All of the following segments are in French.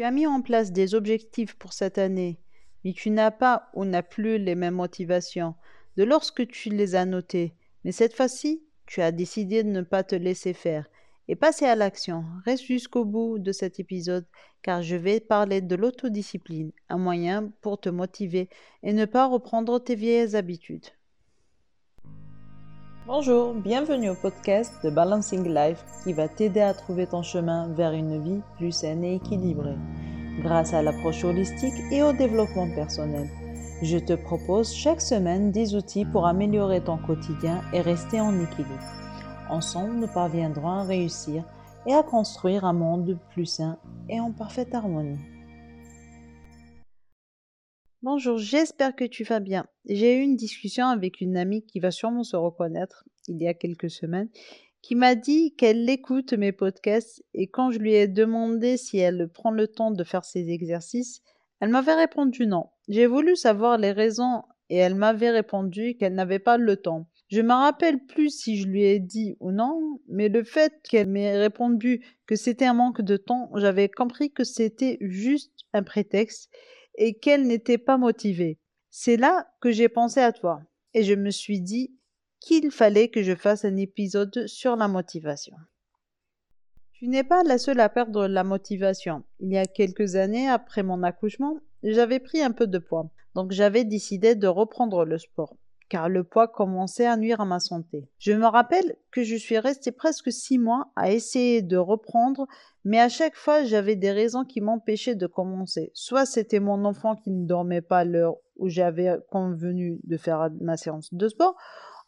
Tu as mis en place des objectifs pour cette année, mais tu n'as pas ou n'as plus les mêmes motivations de lorsque tu les as notés. Mais cette fois-ci, tu as décidé de ne pas te laisser faire et passer à l'action. Reste jusqu'au bout de cet épisode car je vais parler de l'autodiscipline, un moyen pour te motiver et ne pas reprendre tes vieilles habitudes. Bonjour, bienvenue au podcast de Balancing Life qui va t'aider à trouver ton chemin vers une vie plus saine et équilibrée grâce à l'approche holistique et au développement personnel. Je te propose chaque semaine des outils pour améliorer ton quotidien et rester en équilibre. Ensemble, nous parviendrons à réussir et à construire un monde plus sain et en parfaite harmonie. Bonjour, j'espère que tu vas bien. J'ai eu une discussion avec une amie qui va sûrement se reconnaître il y a quelques semaines, qui m'a dit qu'elle écoute mes podcasts et quand je lui ai demandé si elle prend le temps de faire ses exercices, elle m'avait répondu non. J'ai voulu savoir les raisons et elle m'avait répondu qu'elle n'avait pas le temps. Je me rappelle plus si je lui ai dit ou non, mais le fait qu'elle m'ait répondu que c'était un manque de temps, j'avais compris que c'était juste un prétexte et qu'elle n'était pas motivée. C'est là que j'ai pensé à toi et je me suis dit qu'il fallait que je fasse un épisode sur la motivation. Tu n'es pas la seule à perdre la motivation. Il y a quelques années, après mon accouchement, j'avais pris un peu de poids, donc j'avais décidé de reprendre le sport car le poids commençait à nuire à ma santé. Je me rappelle que je suis restée presque six mois à essayer de reprendre, mais à chaque fois j'avais des raisons qui m'empêchaient de commencer. Soit c'était mon enfant qui ne dormait pas l'heure où j'avais convenu de faire ma séance de sport,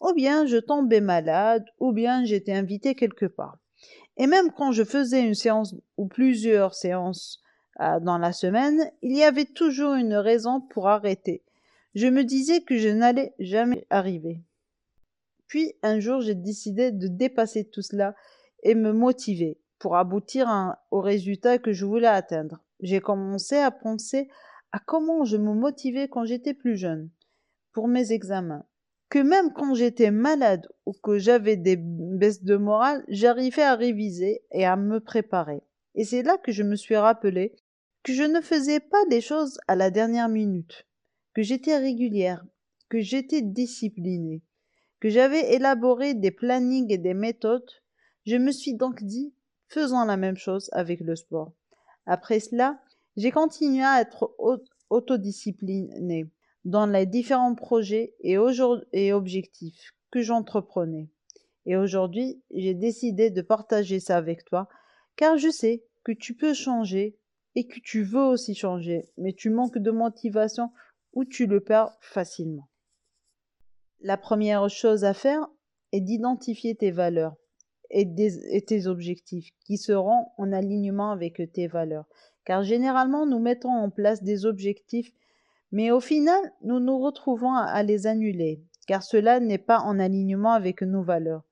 ou bien je tombais malade, ou bien j'étais invitée quelque part. Et même quand je faisais une séance ou plusieurs séances euh, dans la semaine, il y avait toujours une raison pour arrêter. Je me disais que je n'allais jamais arriver. Puis un jour, j'ai décidé de dépasser tout cela et me motiver pour aboutir au résultat que je voulais atteindre. J'ai commencé à penser à comment je me motivais quand j'étais plus jeune pour mes examens. Que même quand j'étais malade ou que j'avais des baisses de morale, j'arrivais à réviser et à me préparer. Et c'est là que je me suis rappelé que je ne faisais pas les choses à la dernière minute que j'étais régulière, que j'étais disciplinée, que j'avais élaboré des plannings et des méthodes, je me suis donc dit, faisons la même chose avec le sport. Après cela, j'ai continué à être autodisciplinée dans les différents projets et, et objectifs que j'entreprenais. Et aujourd'hui, j'ai décidé de partager ça avec toi, car je sais que tu peux changer et que tu veux aussi changer, mais tu manques de motivation ou tu le perds facilement. La première chose à faire est d'identifier tes valeurs et, tes objectifs qui seront en alignement avec tes valeurs. Car généralement, nous mettons en place des objectifs, mais au final, nous nous retrouvons à les annuler, car cela n'est pas en alignement avec nos valeurs.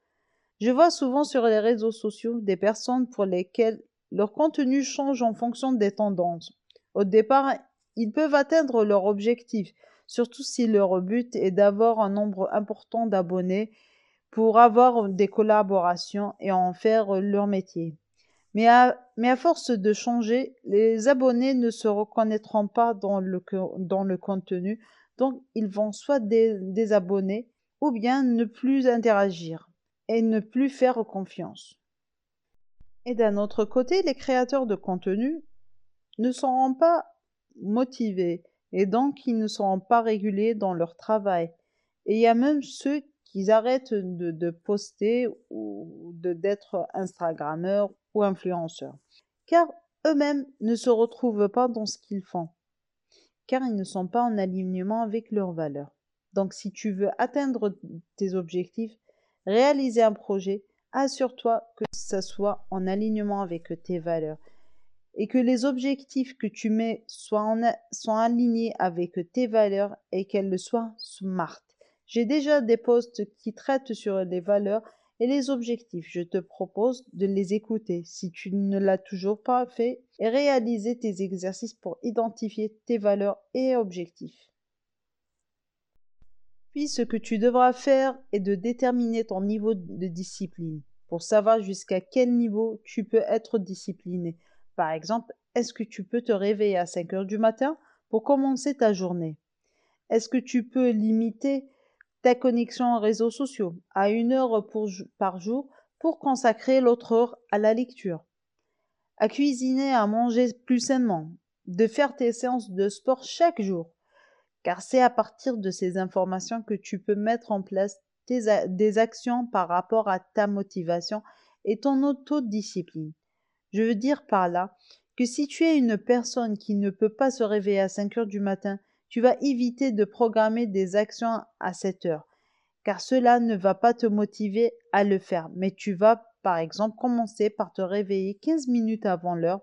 Je vois souvent sur les réseaux sociaux des personnes pour lesquelles leur contenu change en fonction des tendances. Au départ, ils peuvent atteindre leur objectif, surtout si leur but est d'avoir un nombre important d'abonnés pour avoir des collaborations et en faire leur métier. Mais à, force de changer, les abonnés ne se reconnaîtront pas dans le, contenu, donc ils vont soit désabonner ou bien ne plus interagir et ne plus faire confiance. Et d'un autre côté, les créateurs de contenu ne seront pas motivés et donc ils ne seront pas réguliers dans leur travail. Et il y a même ceux qui arrêtent de, de poster ou d'être Instagrammeurs ou influenceurs, car eux-mêmes ne se retrouvent pas dans ce qu'ils font, car ils ne sont pas en alignement avec leurs valeurs. Donc si tu veux atteindre tes objectifs, réaliser un projet, assure-toi que ça soit en alignement avec tes valeurs et que les objectifs que tu mets soient, alignés avec tes valeurs et qu'elles soient smart. J'ai déjà des posts qui traitent sur les valeurs et les objectifs. Je te propose de les écouter si tu ne l'as toujours pas fait et réaliser tes exercices pour identifier tes valeurs et objectifs. Puis ce que tu devras faire est de déterminer ton niveau de discipline pour savoir jusqu'à quel niveau tu peux être discipliné Par exemple, est-ce que tu peux te réveiller à 5 heures du matin pour commencer ta journée? Est-ce que tu peux limiter ta connexion aux réseaux sociaux à une heure par jour pour consacrer l'autre heure à la lecture? À cuisiner, à manger plus sainement, de faire tes séances de sport chaque jour, car c'est à partir de ces informations que tu peux mettre en place des actions par rapport à ta motivation et ton autodiscipline. Je veux dire par là que si tu es une personne qui ne peut pas se réveiller à 5 heures du matin, tu vas éviter de programmer des actions à cette heure, car cela ne va pas te motiver à le faire, mais tu vas par exemple commencer par te réveiller 15 minutes avant l'heure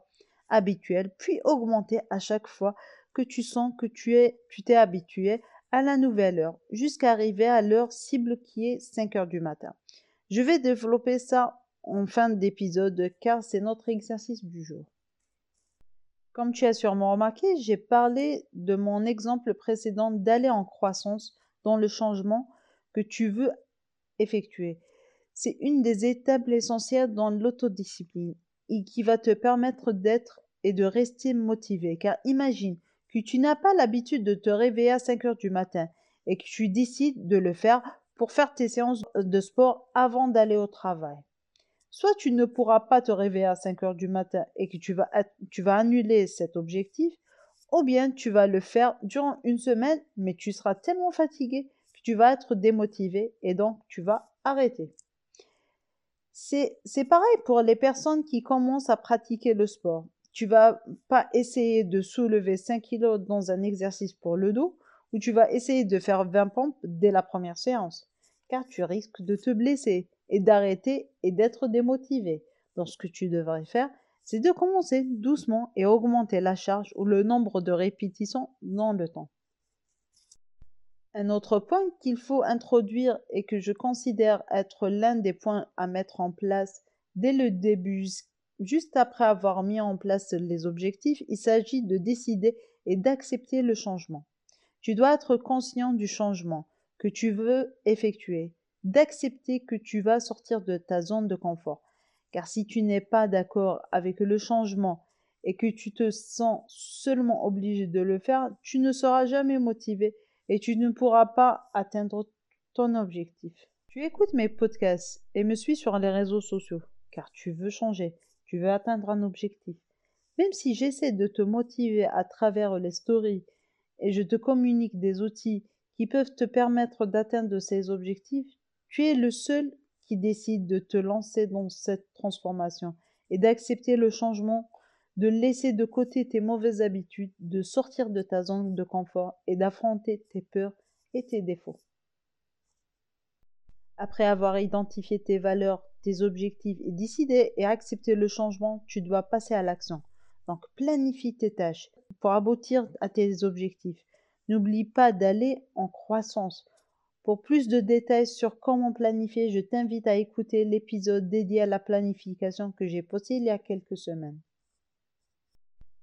habituelle, puis augmenter à chaque fois que tu sens que tu es tu t'es habitué à la nouvelle heure, jusqu'à arriver à l'heure cible qui est 5 heures du matin. Je vais développer ça en fin d'épisode car c'est notre exercice du jour. Comme tu as sûrement remarqué, j'ai parlé de mon exemple précédent d'aller en croissance dans le changement que tu veux effectuer. C'est une des étapes essentielles dans l'autodiscipline et qui va te permettre d'être et de rester motivé. Car imagine que tu n'as pas l'habitude de te réveiller à 5 heures du matin et que tu décides de le faire pour faire tes séances de sport avant d'aller au travail. Soit tu ne pourras pas te réveiller à 5 heures du matin et que tu vas, annuler cet objectif, ou bien tu vas le faire durant une semaine, mais tu seras tellement fatigué que tu vas être démotivé et donc tu vas arrêter. C'est pareil pour les personnes qui commencent à pratiquer le sport. Tu vas pas essayer de soulever 5 kg dans un exercice pour le dos ou tu vas essayer de faire 20 pompes dès la première séance, car tu risques de te blesser et d'arrêter et d'être démotivé. Donc ce que tu devrais faire, c'est de commencer doucement et augmenter la charge ou le nombre de répétitions dans le temps. Un autre point qu'il faut introduire et que je considère être l'un des points à mettre en place dès le début, juste après avoir mis en place les objectifs, il s'agit de décider et d'accepter le changement. Tu dois être conscient du changement que tu veux effectuer d'accepter que tu vas sortir de ta zone de confort. Car si tu n'es pas d'accord avec le changement et que tu te sens seulement obligé de le faire, tu ne seras jamais motivé et tu ne pourras pas atteindre ton objectif. Tu écoutes mes podcasts et me suis sur les réseaux sociaux car tu veux changer, tu veux atteindre un objectif. Même si j'essaie de te motiver à travers les stories et je te communique des outils qui peuvent te permettre d'atteindre ces objectifs, tu es le seul qui décide de te lancer dans cette transformation et d'accepter le changement, de laisser de côté tes mauvaises habitudes, de sortir de ta zone de confort et d'affronter tes peurs et tes défauts. Après avoir identifié tes valeurs, tes objectifs et décidé et accepté le changement, tu dois passer à l'action. Donc planifie tes tâches pour aboutir à tes objectifs. N'oublie pas d'aller en croissance. Pour plus de détails sur comment planifier, je t'invite à écouter l'épisode dédié à la planification que j'ai posté il y a quelques semaines.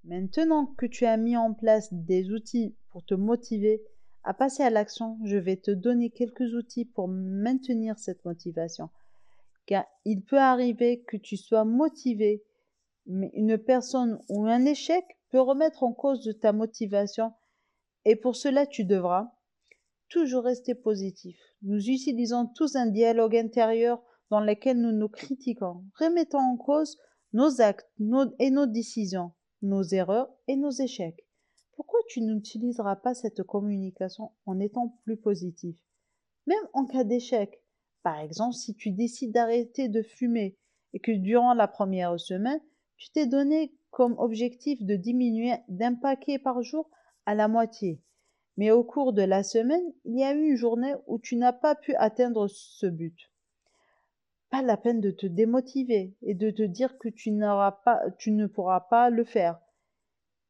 Maintenant que tu as mis en place des outils pour te motiver à passer à l'action, je vais te donner quelques outils pour maintenir cette motivation. Car il peut arriver que tu sois motivé, mais une personne ou un échec peut remettre en cause ta motivation et pour cela tu devras toujours rester positif. Nous utilisons tous un dialogue intérieur dans lequel nous nous critiquons, remettons en cause nos actes et nos décisions, nos erreurs et nos échecs. Pourquoi tu n'utiliseras pas cette communication en étant plus positif? Même en cas d'échec. Par exemple, si tu décides d'arrêter de fumer et que durant la première semaine, tu t'es donné comme objectif de diminuer d'un paquet par jour à la moitié. Mais au cours de la semaine, il y a eu une journée où tu n'as pas pu atteindre ce but. Pas la peine de te démotiver et de te dire que tu n'auras pas, tu ne pourras pas le faire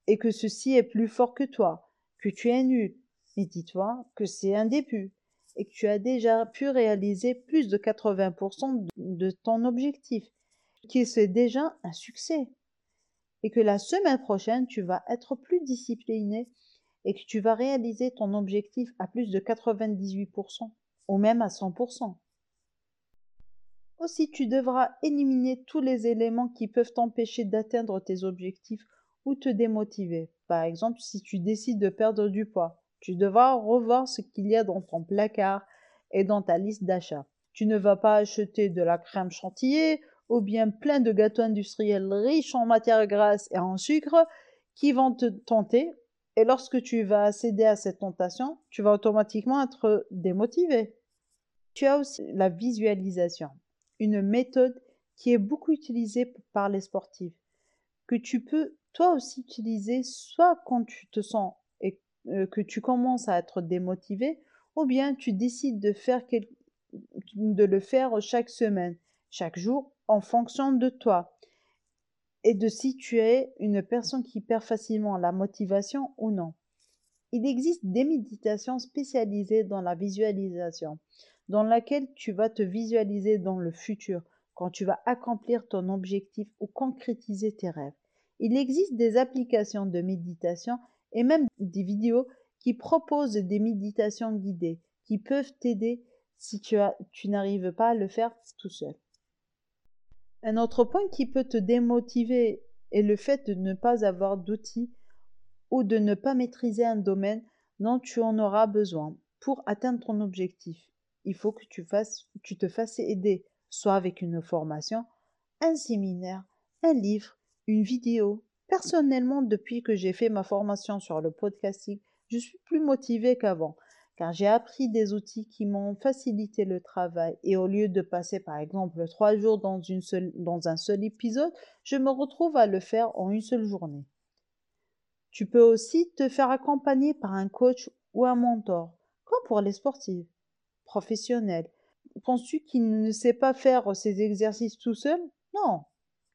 et que ceci est plus fort que toi, que tu es nul. Mais dis-toi que c'est un début et que tu as déjà pu réaliser plus de 80% de ton objectif, que c'est déjà un succès et que la semaine prochaine, tu vas être plus discipliné et que tu vas réaliser ton objectif à plus de 98% ou même à 100%. Aussi, tu devras éliminer tous les éléments qui peuvent t'empêcher d'atteindre tes objectifs ou te démotiver. Par exemple, si tu décides de perdre du poids, tu devras revoir ce qu'il y a dans ton placard et dans ta liste d'achat. Tu ne vas pas acheter de la crème chantilly ou bien plein de gâteaux industriels riches en matières grasses et en sucre qui vont te tenter. Et lorsque tu vas céder à cette tentation, tu vas automatiquement être démotivé. Tu as aussi la visualisation, une méthode qui est beaucoup utilisée par les sportifs, que tu peux toi aussi utiliser soit quand tu te sens et euh, que tu commences à être démotivé, ou bien tu décides de faire de le faire chaque semaine, chaque jour, en fonction de toi et de si tu es une personne qui perd facilement la motivation ou non. Il existe des méditations spécialisées dans la visualisation, dans laquelle tu vas te visualiser dans le futur, quand tu vas accomplir ton objectif ou concrétiser tes rêves. Il existe des applications de méditation et même des vidéos qui proposent des méditations guidées qui peuvent t'aider si tu, tu n'arrives pas à le faire tout seul. Un autre point qui peut te démotiver est le fait de ne pas avoir d'outils ou de ne pas maîtriser un domaine dont tu en auras besoin pour atteindre ton objectif. Il faut que tu, fasses, tu te fasses aider, soit avec une formation, un séminaire, un livre, une vidéo. Personnellement, depuis que j'ai fait ma formation sur le podcasting, je suis plus motivée qu'avant, car j'ai appris des outils qui m'ont facilité le travail et au lieu de passer par exemple trois jours dans, un seul épisode, je me retrouve à le faire en une seule journée. Tu peux aussi te faire accompagner par un coach ou un mentor, comme pour les sportifs professionnels. Penses-tu qu'il ne sait pas faire ses exercices tout seul? Non,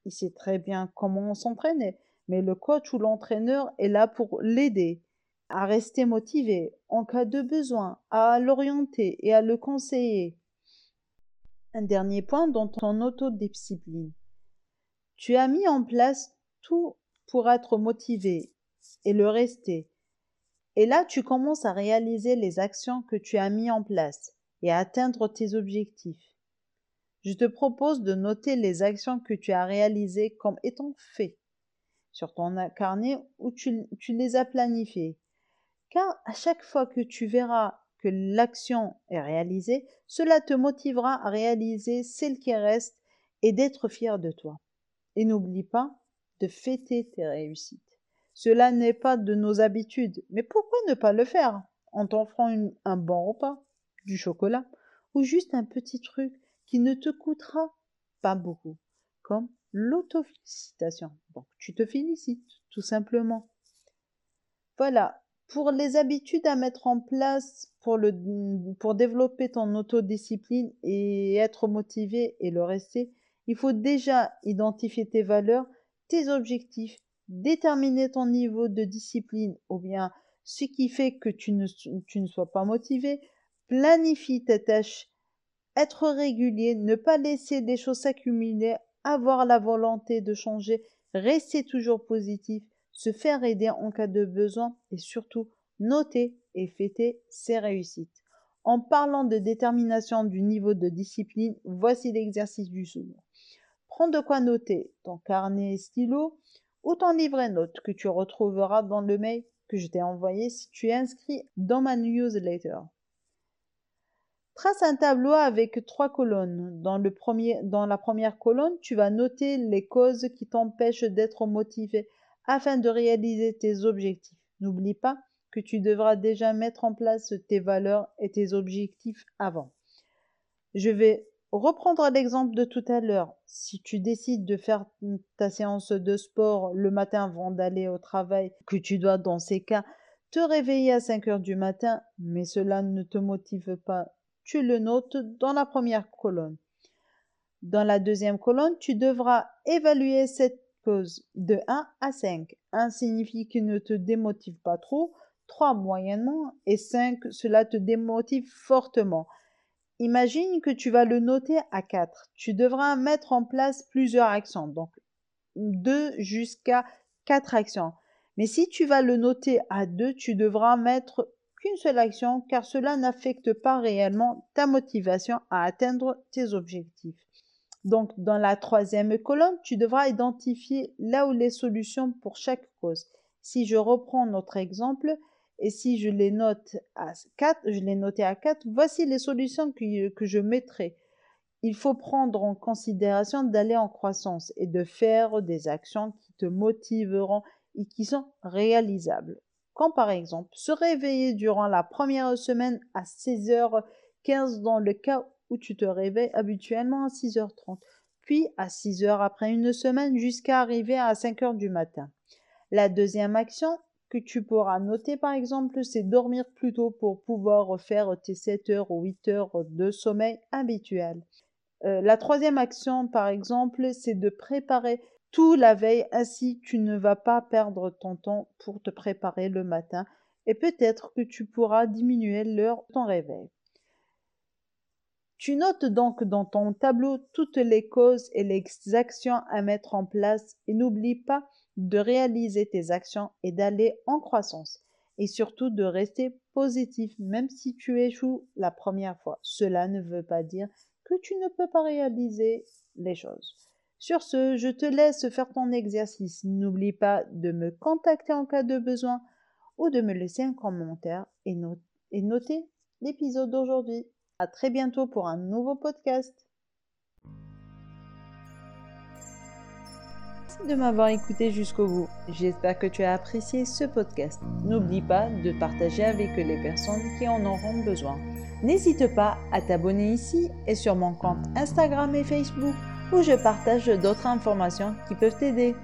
il sait très bien comment s'entraîner, mais le coach ou l'entraîneur est là pour l'aider à rester motivé en cas de besoin, à l'orienter et à le conseiller. Un dernier point dans ton autodiscipline. Tu as mis en place tout pour être motivé et le rester. Et là, tu commences à réaliser les actions que tu as mis en place et à atteindre tes objectifs. Je te propose de noter les actions que tu as réalisées comme étant faites sur ton carnet où tu, les as planifiées. Car à chaque fois que tu verras que l'action est réalisée, cela te motivera à réaliser celle qui reste et d'être fier de toi. Et n'oublie pas de fêter tes réussites. Cela n'est pas de nos habitudes, mais pourquoi ne pas le faire en t'offrant un bon repas, du chocolat ou juste un petit truc qui ne te coûtera pas beaucoup, comme l'autofélicitation. Donc, tu te félicites, tout simplement. Voilà. Pour les habitudes à mettre en place pour, le, développer ton autodiscipline et être motivé et le rester, il faut déjà identifier tes valeurs, tes objectifs, déterminer ton niveau de discipline ou bien ce qui fait que tu ne, tu ne sois pas motivé, planifie tes tâches être régulier, ne pas laisser des choses s'accumuler, avoir la volonté de changer, rester toujours positif, se faire aider en cas de besoin et surtout noter et fêter ses réussites. En parlant de détermination du niveau de discipline, voici l'exercice du jour. Prends de quoi noter ton carnet et stylo ou ton livret note que tu retrouveras dans le mail que je t'ai envoyé si tu es inscrit dans ma newsletter. Trace un tableau avec trois colonnes. Dans, la première colonne, tu vas noter les causes qui t'empêchent d'être motivé afin de réaliser tes objectifs. N'oublie pas que tu devras déjà mettre en place tes valeurs et tes objectifs avant. Je vais reprendre l'exemple de tout à l'heure. Si tu décides de faire ta séance de sport le matin avant d'aller au travail, que tu dois dans ces cas te réveiller à 5 heures du matin, mais cela ne te motive pas tu le notes dans la première colonne. Dans la deuxième colonne, tu devras évaluer cette de 1 à 5. 1 signifie qu'il ne te démotive pas trop, 3 moyennement et 5 cela te démotive fortement. Imagine que tu vas le noter à 4. Tu devras mettre en place plusieurs actions, donc 2 jusqu'à 4 actions. Mais si tu vas le noter à 2, tu devras mettre qu'une seule action car cela n'affecte pas réellement ta motivation à atteindre tes objectifs. Donc, dans la troisième colonne, tu devras identifier là où les solutions pour chaque cause. Si je reprends notre exemple, et si je les note à 4, je les noté à 4, voici les solutions que, je mettrai. Il faut prendre en considération d'aller en croissance et de faire des actions qui te motiveront et qui sont réalisables. Comme par exemple se réveiller durant la première semaine à 6h15 dans le cas où tu te réveilles habituellement à 6h30, puis à 6h après une semaine jusqu'à arriver à 5h du matin. La deuxième action que tu pourras noter par exemple, c'est dormir plus tôt pour pouvoir faire tes 7 heures ou 8 heures de sommeil habituel. Euh, la troisième action par exemple, c'est de préparer tout la veille, ainsi tu ne vas pas perdre ton temps pour te préparer le matin et peut-être que tu pourras diminuer l'heure de ton réveil. Tu notes donc dans ton tableau toutes les causes et les actions à mettre en place et n'oublie pas de réaliser tes actions et d'aller en croissance et surtout de rester positif même si tu échoues la première fois. Cela ne veut pas dire que tu ne peux pas réaliser les choses. Sur ce, je te laisse faire ton exercice. N'oublie pas de me contacter en cas de besoin ou de me laisser un commentaire et, noter l'épisode d'aujourd'hui. À très bientôt pour un nouveau podcast. Merci de m'avoir écouté jusqu'au bout. J'espère que tu as apprécié ce podcast. N'oublie pas de partager avec les personnes qui en auront besoin. N'hésite pas à t'abonner ici et sur mon compte Instagram et Facebook où je partage d'autres informations qui peuvent t'aider.